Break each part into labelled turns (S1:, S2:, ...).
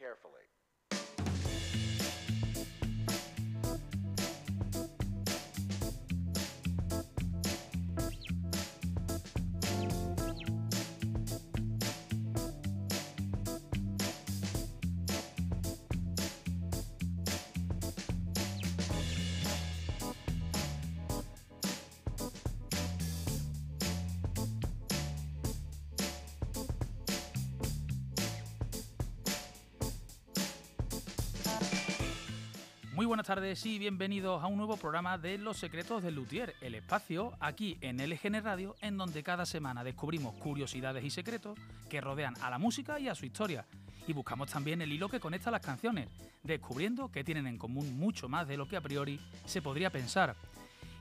S1: carefully.
S2: Muy buenas tardes y bienvenidos a un nuevo programa de Los Secretos del Luthier, el espacio aquí en LGN Radio en donde cada semana descubrimos curiosidades y secretos que rodean a la música y a su historia. Y buscamos también el hilo que conecta las canciones, descubriendo que tienen en común mucho más de lo que a priori se podría pensar.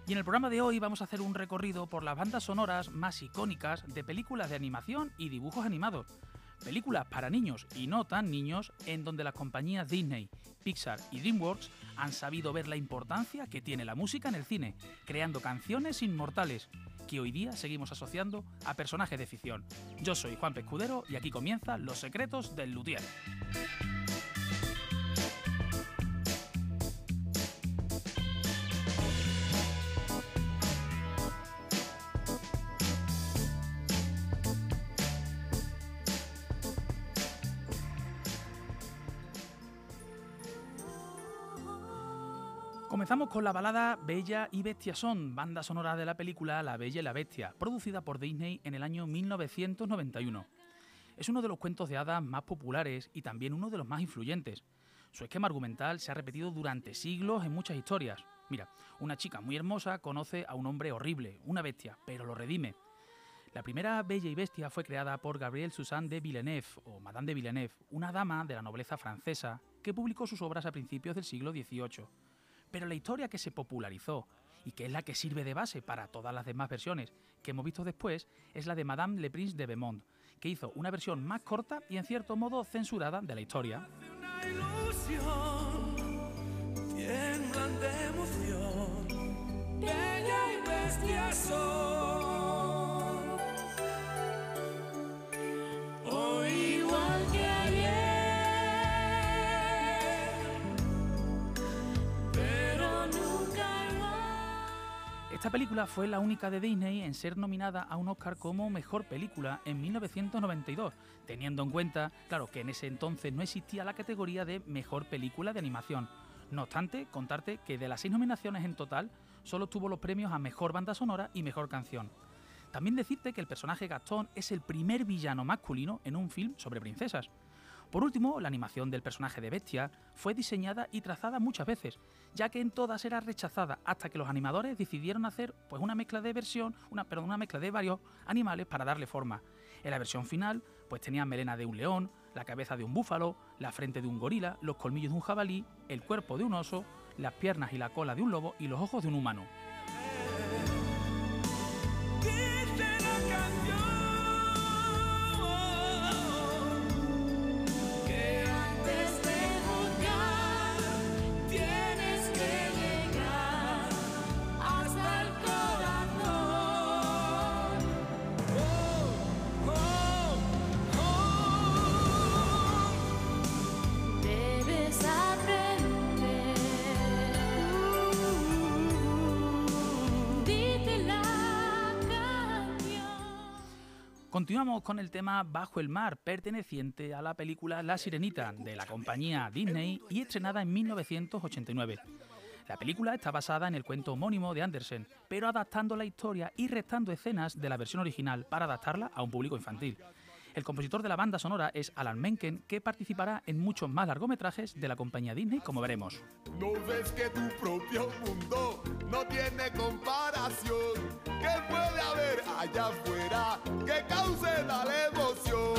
S2: Y en el programa de hoy vamos a hacer un recorrido por las bandas sonoras más icónicas de películas de animación y dibujos animados. Películas para niños y no tan niños en donde las compañías Disney, Pixar y DreamWorks han sabido ver la importancia que tiene la música en el cine, creando canciones inmortales que hoy día seguimos asociando a personajes de ficción. Yo soy Juan Pescudero y aquí comienzan Los Secretos del Luthier. Con la balada Bella y Bestia Son, banda sonora de la película La Bella y la Bestia, producida por Disney en el año 1991. Es uno de los cuentos de hadas más populares y también uno de los más influyentes. Su esquema argumental se ha repetido durante siglos en muchas historias. Mira, una chica muy hermosa conoce a un hombre horrible, una bestia, pero lo redime. La primera Bella y Bestia fue creada por Gabrielle Suzanne de Villeneuve, o Madame de Villeneuve, una dama de la nobleza francesa que publicó sus obras a principios del siglo XVIII. Pero la historia que se popularizó y que es la que sirve de base para todas las demás versiones que hemos visto después es la de Madame le Prince de Beaumont, que hizo una versión más corta y en cierto modo censurada de la historia. Esta película fue la única de Disney en ser nominada a un Oscar como mejor película en 1992, teniendo en cuenta, claro, que en ese entonces no existía la categoría de mejor película de animación. No obstante, contarte que de las seis nominaciones en total, solo tuvo los premios a mejor banda sonora y mejor canción. También decirte que el personaje Gastón es el primer villano masculino en un film sobre princesas. Por último, la animación del personaje de Bestia fue diseñada y trazada muchas veces, ya que en todas era rechazada hasta que los animadores decidieron hacer pues una mezcla de versión, una, una mezcla de varios animales para darle forma. En la versión final, pues tenía melena de un león, la cabeza de un búfalo, la frente de un gorila, los colmillos de un jabalí, el cuerpo de un oso, las piernas y la cola de un lobo y los ojos de un humano. Continuamos con el tema Bajo el mar, perteneciente a la película La Sirenita de la compañía Disney y estrenada en 1989. La película está basada en el cuento homónimo de Andersen, pero adaptando la historia y restando escenas de la versión original para adaptarla a un público infantil. El compositor de la banda sonora es Alan Menken, que participará en muchos más largometrajes de la compañía Disney, como veremos.
S3: ¿No ves que tu propio mundo no tiene comparación? ¿Qué puede haber allá afuera que cause tal emoción?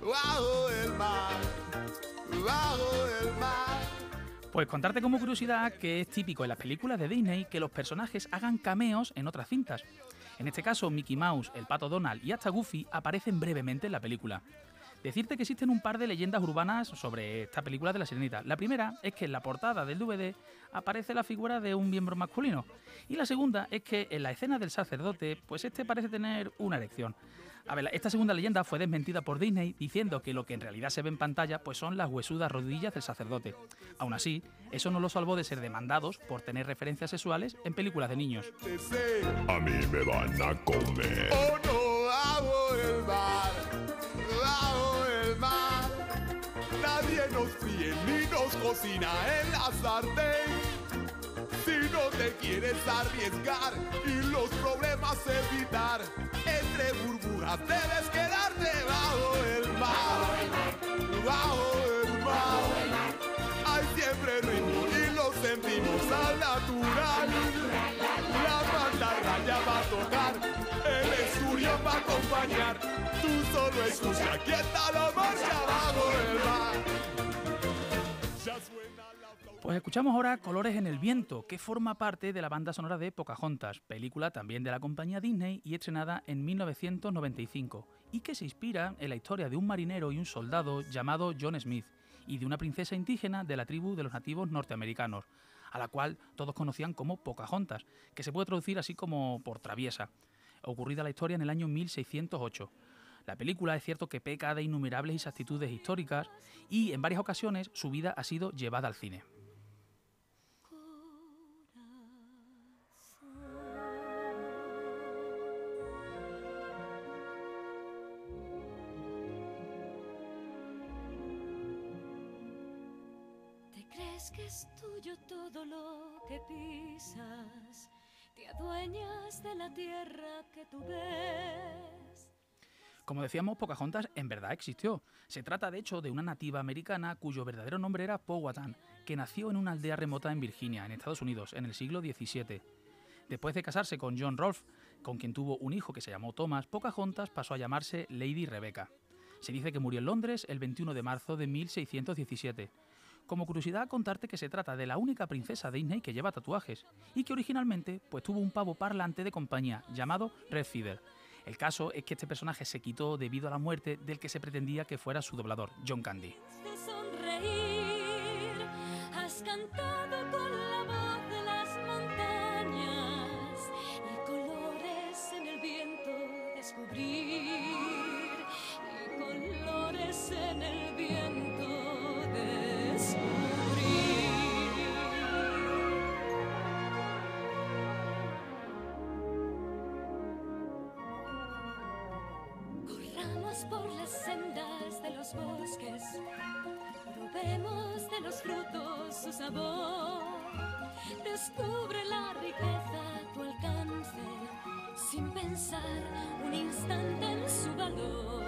S3: Bajo el mar, bajo el mar.
S2: Pues contarte como curiosidad que es típico en las películas de Disney que los personajes hagan cameos en otras cintas. En este caso, Mickey Mouse, el pato Donald y hasta Goofy aparecen brevemente en la película. Decirte que existen un par de leyendas urbanas sobre esta película de la Sirenita. La primera es que en la portada del DVD aparece la figura de un miembro masculino. Y la segunda es que en la escena del sacerdote, pues este parece tener una erección. A ver, esta segunda leyenda fue desmentida por Disney diciendo que lo que en realidad se ve en pantalla pues son las huesudas rodillas del sacerdote. Aún así, eso no lo salvó de ser demandados por tener referencias sexuales en películas de niños.
S1: A mí me van a comer.
S3: oh no, bajo cocina en la sartén. Si no te quieres arriesgar y los problemas evitar, entre burbujas debes quedarte bajo el mar, bajo el mar. Hay siempre ritmo y lo sentimos al natural. La mantarraya va a tocar, el estudio va a acompañar. Tú solo escucha, aquí está la marcha bajo el mar.
S2: Pues escuchamos ahora Colores en el Viento, que forma parte de la banda sonora de Pocahontas, película también de la compañía Disney y estrenada en 1995, y que se inspira en la historia de un marinero y un soldado llamado John Smith y de una princesa indígena de la tribu de los nativos norteamericanos, a la cual todos conocían como Pocahontas, que se puede traducir así como por traviesa, ocurrida la historia en el año 1608. La película es cierto que peca de innumerables inexactitudes históricas y en varias ocasiones su vida ha sido llevada al cine.
S4: Que es tuyo todo lo que pisas? ¿Te adueñas de la tierra que tú ves?
S2: Como decíamos, Pocahontas en verdad existió. Se trata de hecho de una nativa americana cuyo verdadero nombre era Powhatan, que nació en una aldea remota en Virginia, en Estados Unidos, en el siglo XVII. Después de casarse con John Rolfe, con quien tuvo un hijo que se llamó Thomas, Pocahontas pasó a llamarse Lady Rebecca. Se dice que murió en Londres el 21 de marzo de 1617. Como curiosidad, contarte que se trata de la única princesa Disney que lleva tatuajes y que originalmente pues tuvo un pavo parlante de compañía llamado Red Feather. El caso es que este personaje se quitó debido a la muerte del que se pretendía que fuera su doblador, John Candy.
S4: de su sabor. Descubre la riqueza a tu alcance, sin pensar un instante en su valor.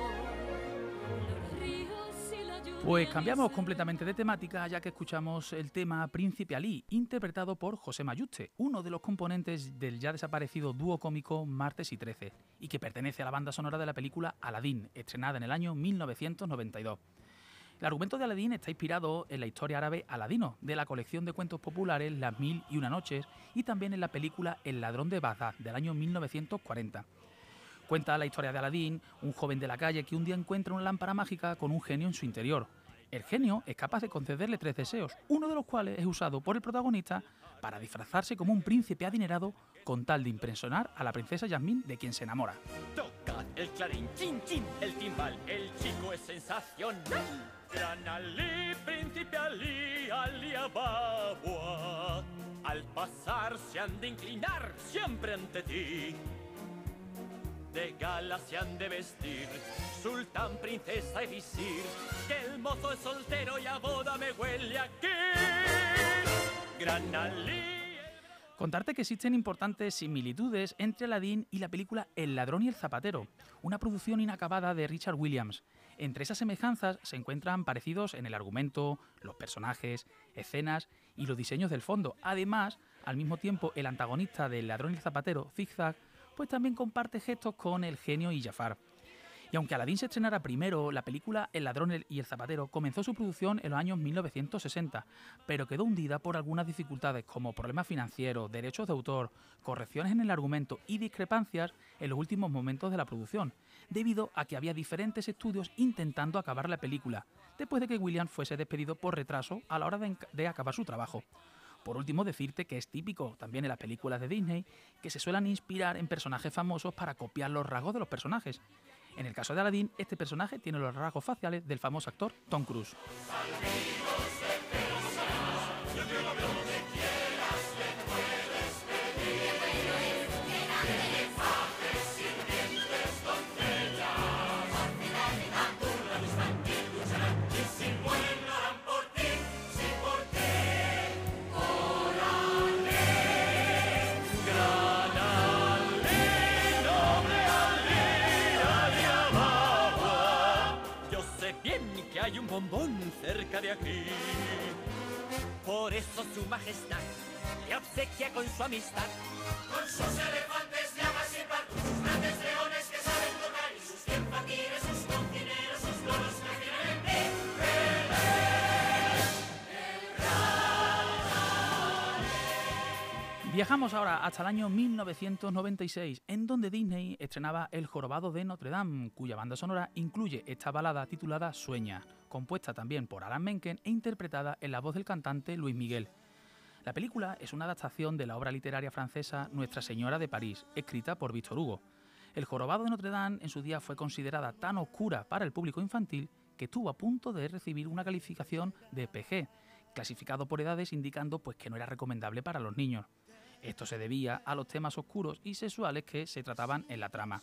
S4: Los ríos y la lluvia
S2: Pues cambiamos completamente de temática ya que escuchamos el tema Príncipe Ali, interpretado por José Mayuste, uno de los componentes del ya desaparecido dúo cómico Martes y Trece, y que pertenece a la banda sonora de la película Aladdin, estrenada en el año 1992. El argumento de Aladdin está inspirado en la historia árabe Aladino, de la colección de cuentos populares Las Mil y Una Noches, y también en la película El Ladrón de Bagdad, del año 1940. Cuenta la historia de Aladín, un joven de la calle que un día encuentra una lámpara mágica con un genio en su interior. El genio es capaz de concederle tres deseos, uno de los cuales es usado por el protagonista para disfrazarse como un príncipe adinerado con tal de impresionar a la princesa Yasmín de quien se enamora.
S5: El clarín, chin chin, el timbal, el chico es sensacional. Gran Ali, príncipe Ali, Ali Ababa. Al pasar se han de inclinar siempre ante ti. De gala se han de vestir, sultán, princesa y visir. Que el mozo es soltero y a boda me huele aquí. Gran Ali.
S2: Contarte que existen importantes similitudes entre Aladdin y la película El ladrón y el zapatero, una producción inacabada de Richard Williams. Entre esas semejanzas se encuentran parecidos en el argumento, los personajes, escenas y los diseños del fondo. Además, al mismo tiempo, el antagonista del ladrón y el zapatero, Zigzag, pues también comparte gestos con el genio y Jafar. Y aunque Aladdin se estrenara primero, la película El ladrón y el zapatero comenzó su producción en los años 1960, pero quedó hundida por algunas dificultades como problemas financieros, derechos de autor, correcciones en el argumento y discrepancias en los últimos momentos de la producción, debido a que había diferentes estudios intentando acabar la película, después de que Williams fuese despedido por retraso a la hora de, de acabar su trabajo. Por último, decirte que es típico también en las películas de Disney que se suelen inspirar en personajes famosos para copiar los rasgos de los personajes. En el caso de Aladdin, este personaje tiene los rasgos faciales del famoso actor Tom Cruise.
S5: Cerca de aquí. Por eso su majestad le obsequia con su amistad. Con sus elefantes,
S2: Viajamos ahora hasta el año 1996, en donde Disney estrenaba El Jorobado de Notre Dame, cuya banda sonora incluye esta balada titulada Sueña, compuesta también por Alan Menken e interpretada en la voz del cantante Luis Miguel. La película es una adaptación de la obra literaria francesa Nuestra Señora de París, escrita por Víctor Hugo. El Jorobado de Notre Dame en su día fue considerada tan oscura para el público infantil que estuvo a punto de recibir una calificación de PG, clasificado por edades indicando pues que no era recomendable para los niños. Esto se debía a los temas oscuros y sexuales que se trataban en la trama.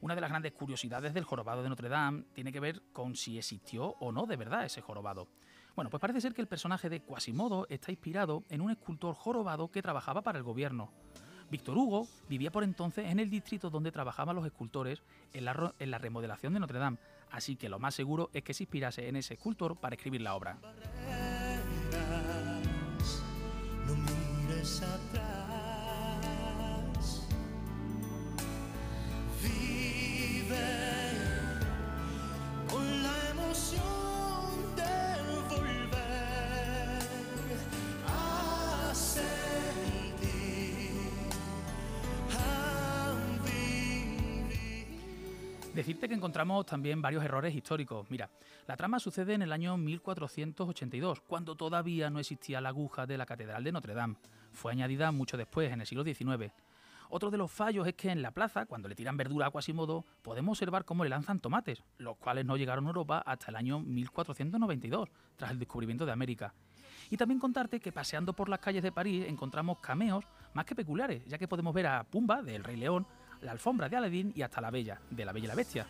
S2: Una de las grandes curiosidades del jorobado de Notre Dame tiene que ver con si existió o no de verdad ese jorobado. Bueno, pues parece ser que el personaje de Quasimodo está inspirado en un escultor jorobado que trabajaba para el gobierno. Víctor Hugo vivía por entonces en el distrito donde trabajaban los escultores en la, en la remodelación de Notre Dame, así que lo más seguro es que se inspirase en ese escultor para escribir la obra.
S6: Atrás. Vive con la emoción de volver a sentir, a vivir.
S2: Decirte que encontramos también varios errores históricos. Mira, la trama sucede en el año 1482, cuando todavía no existía la aguja de la Catedral de Notre Dame. Fue añadida mucho después, en el siglo XIX. Otro de los fallos es que en la plaza, cuando le tiran verdura a Quasimodo, podemos observar cómo le lanzan tomates, los cuales no llegaron a Europa hasta el año 1492, tras el descubrimiento de América. Y también contarte que paseando por las calles de París encontramos cameos más que peculiares, ya que podemos ver a Pumba, del Rey León, la alfombra de Aladdin y hasta la Bella, de la Bella y la Bestia.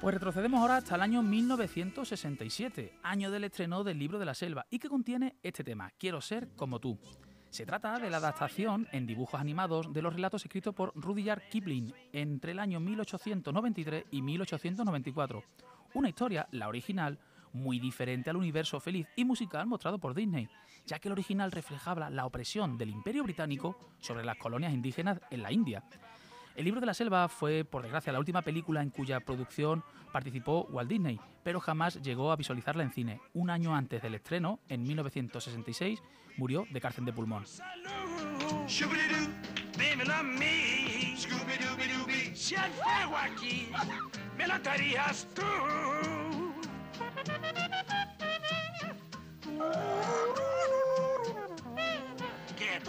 S2: Pues retrocedemos ahora hasta el año 1967, año del estreno del libro de la selva, y que contiene este tema, Quiero ser como tú. Se trata de la adaptación en dibujos animados de los relatos escritos por Rudyard Kipling entre el año 1893 y 1894. Una historia, la original, muy diferente al universo feliz y musical mostrado por Disney, ya que el original reflejaba la opresión del Imperio Británico sobre las colonias indígenas en la India. El libro de la selva fue, por desgracia, la última película en cuya producción participó Walt Disney, pero jamás llegó a visualizarla en cine. Un año antes del estreno, en 1966, murió de cárcel de pulmón.
S7: ¡Qué!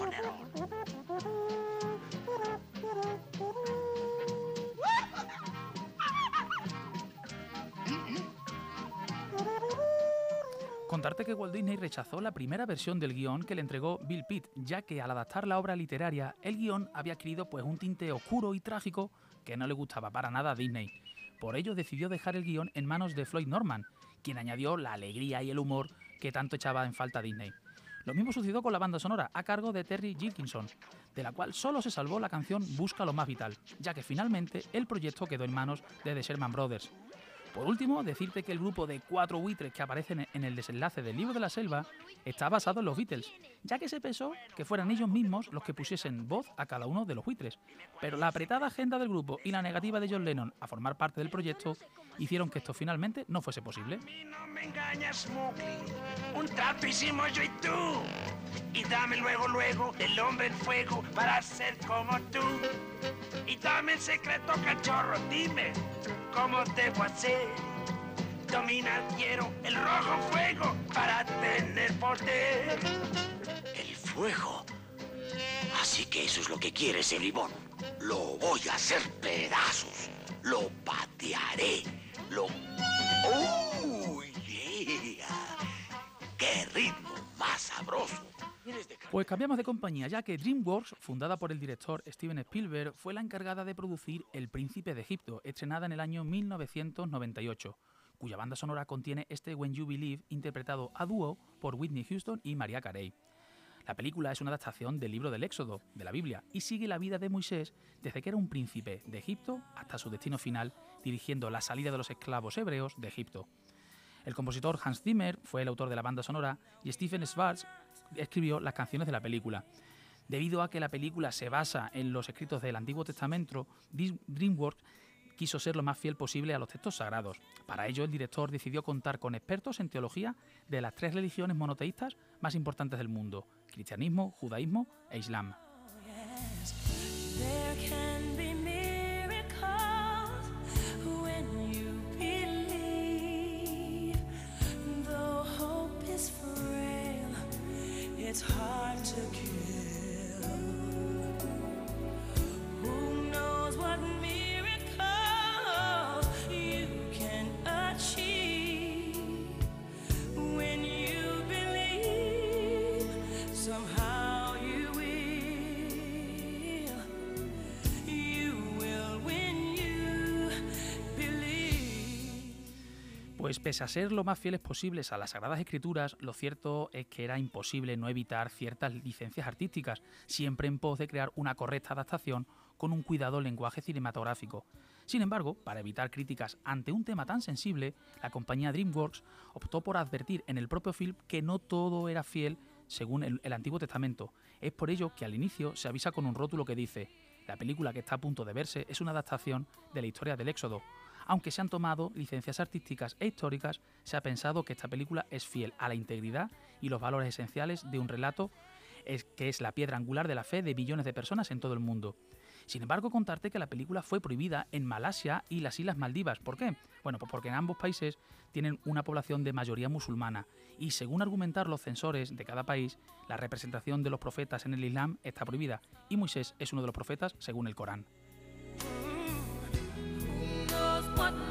S2: Contarte que Walt Disney rechazó la primera versión del guion que le entregó Bill Pitt, ya que al adaptar la obra literaria, el guion había adquirido pues un tinte oscuro y trágico que no le gustaba para nada a Disney. Por ello decidió dejar el guion en manos de Floyd Norman, quien añadió la alegría y el humor que tanto echaba en falta Disney. Lo mismo sucedió con la banda sonora, a cargo de Terry Gilkinson, de la cual solo se salvó la canción Busca lo más vital, ya que finalmente el proyecto quedó en manos de The Sherman Brothers. Por último, decirte que el grupo de cuatro buitres que aparecen en el desenlace del libro de la selva está basado en los Beatles, ya que se pensó que fueran ellos mismos los que pusiesen voz a cada uno de los buitres. Pero la apretada agenda del grupo y la negativa de John Lennon a formar parte del proyecto hicieron que esto finalmente no fuese posible.
S7: no me. Un trato hicimos yo y tú. Y dame luego, luego el hombre en fuego para ser como tú. Y dame el secreto, cachorro. Dime cómo debo hacer. Dominar quiero el rojo fuego para tener poder.
S8: El fuego. Así que eso es lo que quieres, el limón. Lo voy a hacer pedazos. Lo patearé. Lo. ¡Oh, yeah! ¡Qué ritmo más sabroso!
S2: Pues cambiamos de compañía, ya que DreamWorks, fundada por el director Steven Spielberg, fue la encargada de producir El Príncipe de Egipto, estrenada en el año 1998, cuya banda sonora contiene este When You Believe, interpretado a dúo por Whitney Houston y Maria Carey. La película es una adaptación del libro del Éxodo, de la Biblia, y sigue la vida de Moisés desde que era un príncipe de Egipto hasta su destino final, dirigiendo la salida de los esclavos hebreos de Egipto. El compositor Hans Zimmer fue el autor de la banda sonora y Stephen Schwartz escribió las canciones de la película. Debido a que la película se basa en los escritos del Antiguo Testamento, DreamWorks quiso ser lo más fiel posible a los textos sagrados. Para ello, el director decidió contar con expertos en teología de las tres religiones monoteístas más importantes del mundo, cristianismo, judaísmo e islam.
S4: to you.
S2: Pese a ser lo más fieles posibles a las Sagradas Escrituras, lo cierto es que era imposible no evitar ciertas licencias artísticas, siempre en pos de crear una correcta adaptación con un cuidado lenguaje cinematográfico. Sin embargo, para evitar críticas ante un tema tan sensible, la compañía DreamWorks optó por advertir en el propio film que no todo era fiel según el, el Antiguo Testamento. Es por ello que al inicio se avisa con un rótulo que dice la película que está a punto de verse es una adaptación de la historia del Éxodo. Aunque se han tomado licencias artísticas e históricas, se ha pensado que esta película es fiel a la integridad y los valores esenciales de un relato que es la piedra angular de la fe de millones de personas en todo el mundo. Sin embargo, contarte que la película fue prohibida en Malasia y las Islas Maldivas. ¿Por qué? Bueno, pues porque en ambos países tienen una población de mayoría musulmana y según argumentar los censores de cada país, la representación de los profetas en el Islam está prohibida y Moisés es uno de los profetas según el Corán.
S4: What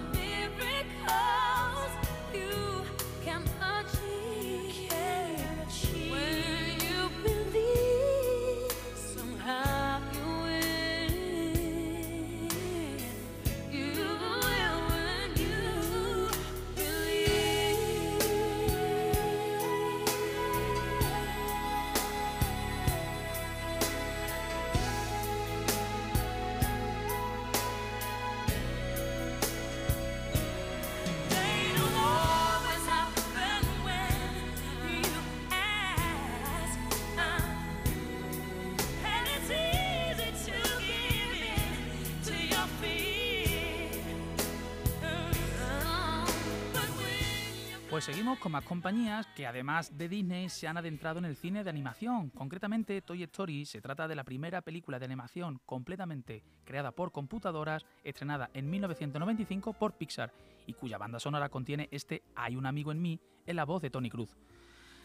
S2: seguimos con más compañías que además de Disney se han adentrado en el cine de animación. Concretamente, Toy Story se trata de la primera película de animación completamente creada por computadoras, estrenada en 1995 por Pixar y cuya banda sonora contiene este Hay un amigo en mí en la voz de Tony Cruz.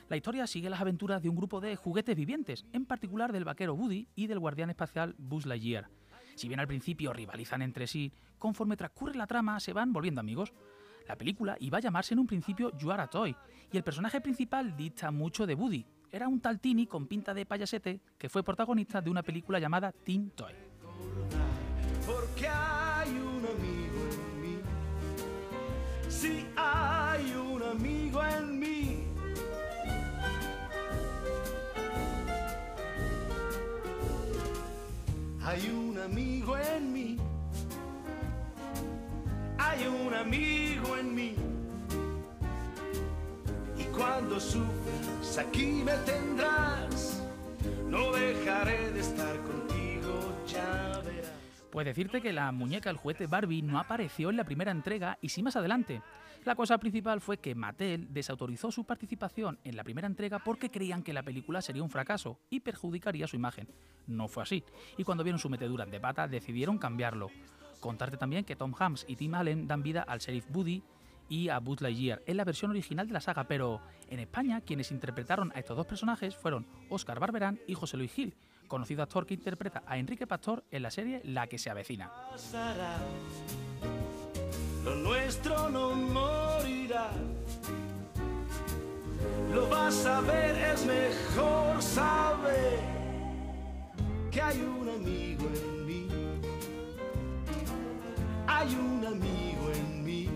S2: La historia sigue las aventuras de un grupo de juguetes vivientes, en particular del vaquero Woody y del guardián espacial Buzz Lightyear. Si bien al principio rivalizan entre sí, conforme transcurre la trama se van volviendo amigos. La película iba a llamarse en un principio You Are a Toy, y el personaje principal dista mucho de Woody. Era un tal Tini con pinta de payasete que fue protagonista de una película llamada Teen Toy.
S6: Porque hay un amigo en mí. Si hay un amigo en mí. Hay un amigo en mí. Hay un amigo en mí. Y cuando sufras, aquí me tendrás. No dejaré de estar contigo, ya verás.
S2: Pues decirte que la muñeca el juguete Barbie no apareció en la primera entrega y sí más adelante. La cosa principal fue que Mattel desautorizó su participación en la primera entrega porque creían que la película sería un fracaso y perjudicaría su imagen. No fue así, y cuando vieron su metedura de pata decidieron cambiarlo. Contarte también que Tom Hanks y Tim Allen dan vida al sheriff Woody y a Buzz Lightyear en la versión original de la saga, pero en España quienes interpretaron a estos dos personajes fueron Oscar Barberán y José Luis Gil, conocido actor que interpreta a Enrique Pastor en la serie La que se avecina.
S6: Lo nuestro no morirá. Lo vas a ver, es mejor saber que hay un amigo en. Hay un amigo en mí.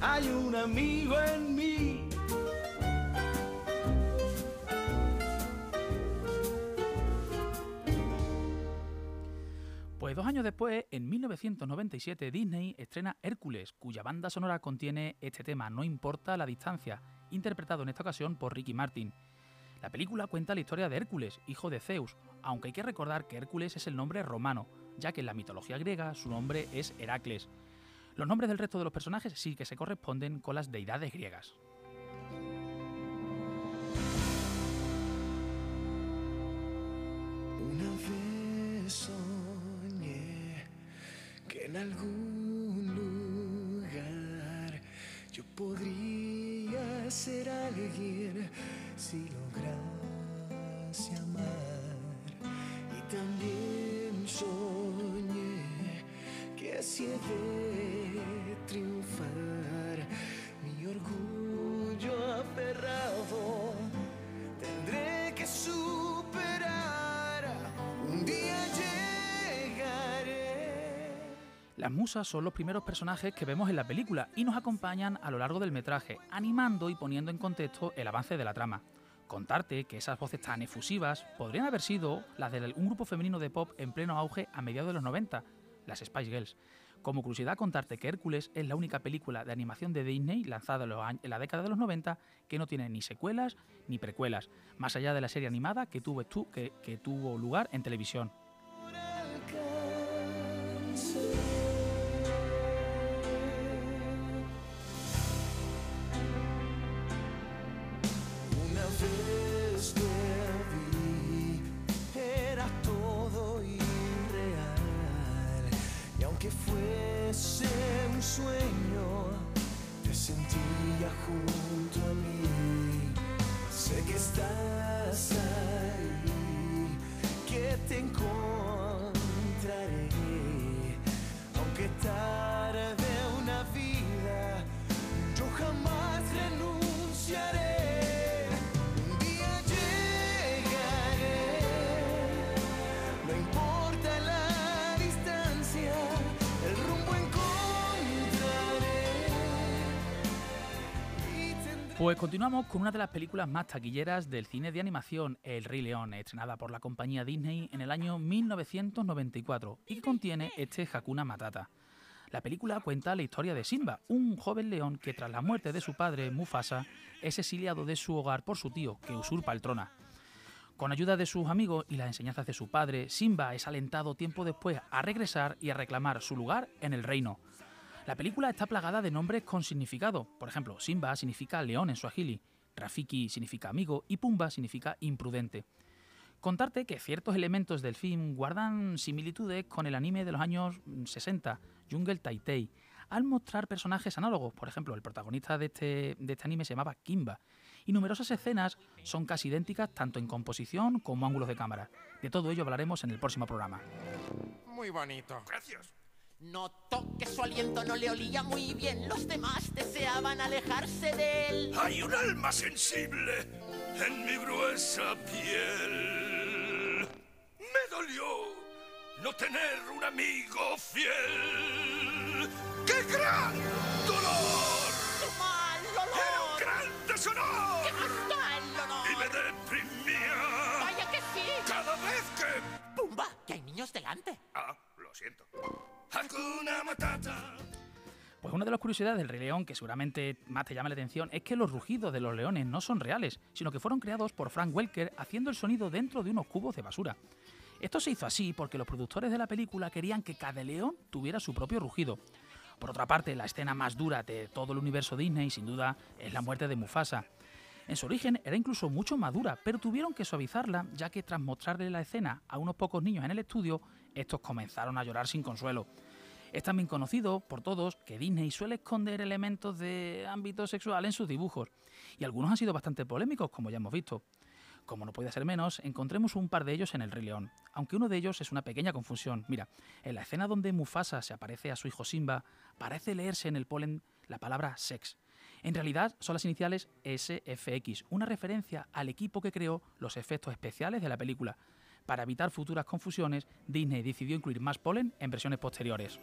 S6: Hay un amigo en mí.
S2: Pues dos años después, en 1997, Disney estrena Hércules, cuya banda sonora contiene este tema No importa la distancia, interpretado en esta ocasión por Ricky Martin. La película cuenta la historia de Hércules, hijo de Zeus, aunque hay que recordar que Hércules es el nombre romano, ya que en la mitología griega su nombre es Heracles. Los nombres del resto de los personajes sí que se corresponden con las deidades griegas.
S6: Una vez soñé que en algún lugar yo podría ser alguien si lograse amar. Y también he de triunfar, mi orgullo aferrado tendré que superar. Un día llegaré.
S2: Las musas son los primeros personajes que vemos en la película y nos acompañan a lo largo del metraje, animando y poniendo en contexto el avance de la trama. Contarte que esas voces tan efusivas podrían haber sido las de un grupo femenino de pop en pleno auge a mediados de los 90, las Spice Girls. Como curiosidad, contarte que Hércules es la única película de animación de Disney lanzada en, la década de los 90 que no tiene ni secuelas ni precuelas, más allá de la serie animada que tuvo, que tuvo lugar en televisión.
S6: Sueño, te sentía junto a mí. Sé que estás ahí, que te encontraré.
S2: Pues continuamos con una de las películas más taquilleras del cine de animación, El Rey León, estrenada por la compañía Disney en el año 1994 y que contiene este Hakuna Matata. La película cuenta la historia de Simba, un joven león que tras la muerte de su padre, Mufasa, es exiliado de su hogar por su tío, que usurpa el trono. Con ayuda de sus amigos y las enseñanzas de su padre, Simba es alentado tiempo después a regresar y a reclamar su lugar en el reino. La película está plagada de nombres con significado. Por ejemplo, Simba significa león en suajili, Rafiki significa amigo y Pumba significa imprudente. Contarte que ciertos elementos del film guardan similitudes con el anime de los años mm, 60, Jungle Taitei, al mostrar personajes análogos. Por ejemplo, el protagonista de este, de este anime se llamaba Kimba. Y numerosas escenas son casi idénticas tanto en composición como ángulos de cámara. De todo ello hablaremos en el próximo programa.
S9: Muy bonito.
S1: Gracias.
S10: Notó que su aliento no le olía muy bien. Los demás deseaban alejarse de él.
S1: Hay un alma sensible en mi gruesa piel. Me dolió no tener un amigo fiel. ¡Qué gran dolor!
S10: ¡Qué mal
S1: ¡Era un
S10: olor!
S1: gran deshonor!
S10: ¡Qué mal
S1: Y me
S10: olor!
S1: deprimía
S10: ¡Vaya que sí!
S1: cada vez que
S10: caballos delante.
S1: Ah, lo siento.
S2: Pues una de las curiosidades del Rey León que seguramente más te llama la atención es que los rugidos de los leones no son reales, sino que fueron creados por Frank Welker haciendo el sonido dentro de unos cubos de basura. Esto se hizo así porque los productores de la película querían que cada león tuviera su propio rugido. Por otra parte, la escena más dura de todo el universo Disney, sin duda, es la muerte de Mufasa. En su origen era incluso mucho más dura, pero tuvieron que suavizarla, ya que tras mostrarle la escena a unos pocos niños en el estudio, estos comenzaron a llorar sin consuelo. Es también conocido por todos que Disney suele esconder elementos de ámbito sexual en sus dibujos, y algunos han sido bastante polémicos, como ya hemos visto. Como no puede ser menos, encontremos un par de ellos en El Rey León, aunque uno de ellos es una pequeña confusión. Mira, en la escena donde Mufasa se aparece a su hijo Simba, parece leerse en el polen la palabra sex. En realidad son las iniciales SFX, una referencia al equipo que creó los efectos especiales de la película. Para evitar futuras confusiones, Disney decidió incluir más polen en versiones posteriores.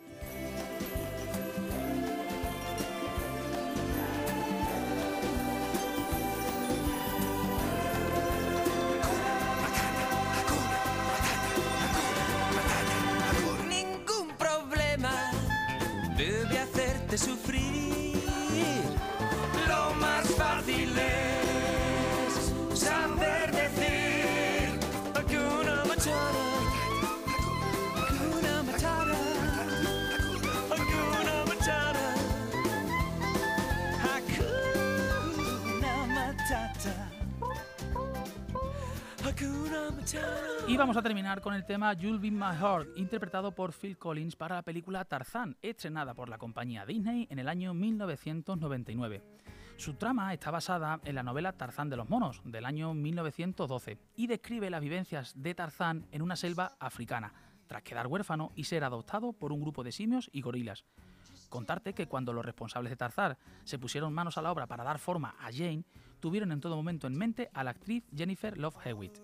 S2: Vamos a terminar con el tema You'll Be My Heart, interpretado por Phil Collins para la película Tarzán, estrenada por la compañía Disney en el año 1999. Su trama está basada en la novela Tarzán de los Monos, del año 1912, y describe las vivencias de Tarzán en una selva africana, tras quedar huérfano y ser adoptado por un grupo de simios y gorilas. Contarte que cuando los responsables de Tarzán se pusieron manos a la obra para dar forma a Jane, tuvieron en todo momento en mente a la actriz Jennifer Love Hewitt.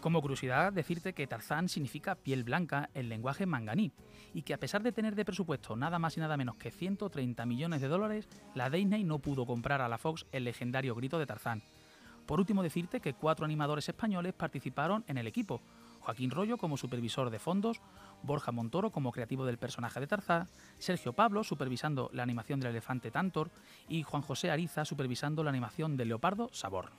S2: Como curiosidad, decirte que Tarzán significa piel blanca en lenguaje manganí y que a pesar de tener de presupuesto nada más y nada menos que 130 millones de dólares, la Disney no pudo comprar a la Fox el legendario grito de Tarzán. Por último, decirte que cuatro animadores españoles participaron en el equipo. Joaquín Rollo como supervisor de fondos, Borja Montoro como creativo del personaje de Tarzán, Sergio Pablo supervisando la animación del elefante Tantor y Juan José Ariza supervisando la animación del leopardo Sabor.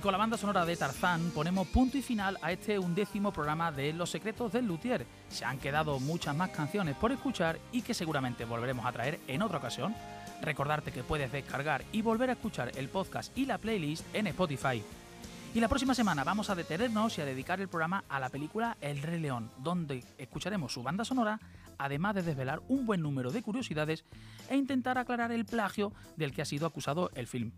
S2: Y con la banda sonora de Tarzán ponemos punto y final a este undécimo programa de Los Secretos del Luthier. Se han quedado muchas más canciones por escuchar y que seguramente volveremos a traer en otra ocasión. Recordarte que puedes descargar y volver a escuchar el podcast y la playlist en Spotify. Y la próxima semana vamos a detenernos y a dedicar el programa a la película El Rey León, donde escucharemos su banda sonora, además de desvelar un buen número de curiosidades e intentar aclarar el plagio del que ha sido acusado el film.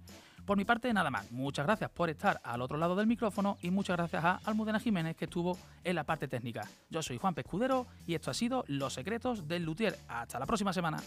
S2: Por mi parte, nada más. Muchas gracias por estar al otro lado del micrófono y muchas gracias a Almudena Jiménez que estuvo en la parte técnica. Yo soy Juan Pescudero y esto ha sido Los Secretos del Luthier. Hasta la próxima semana.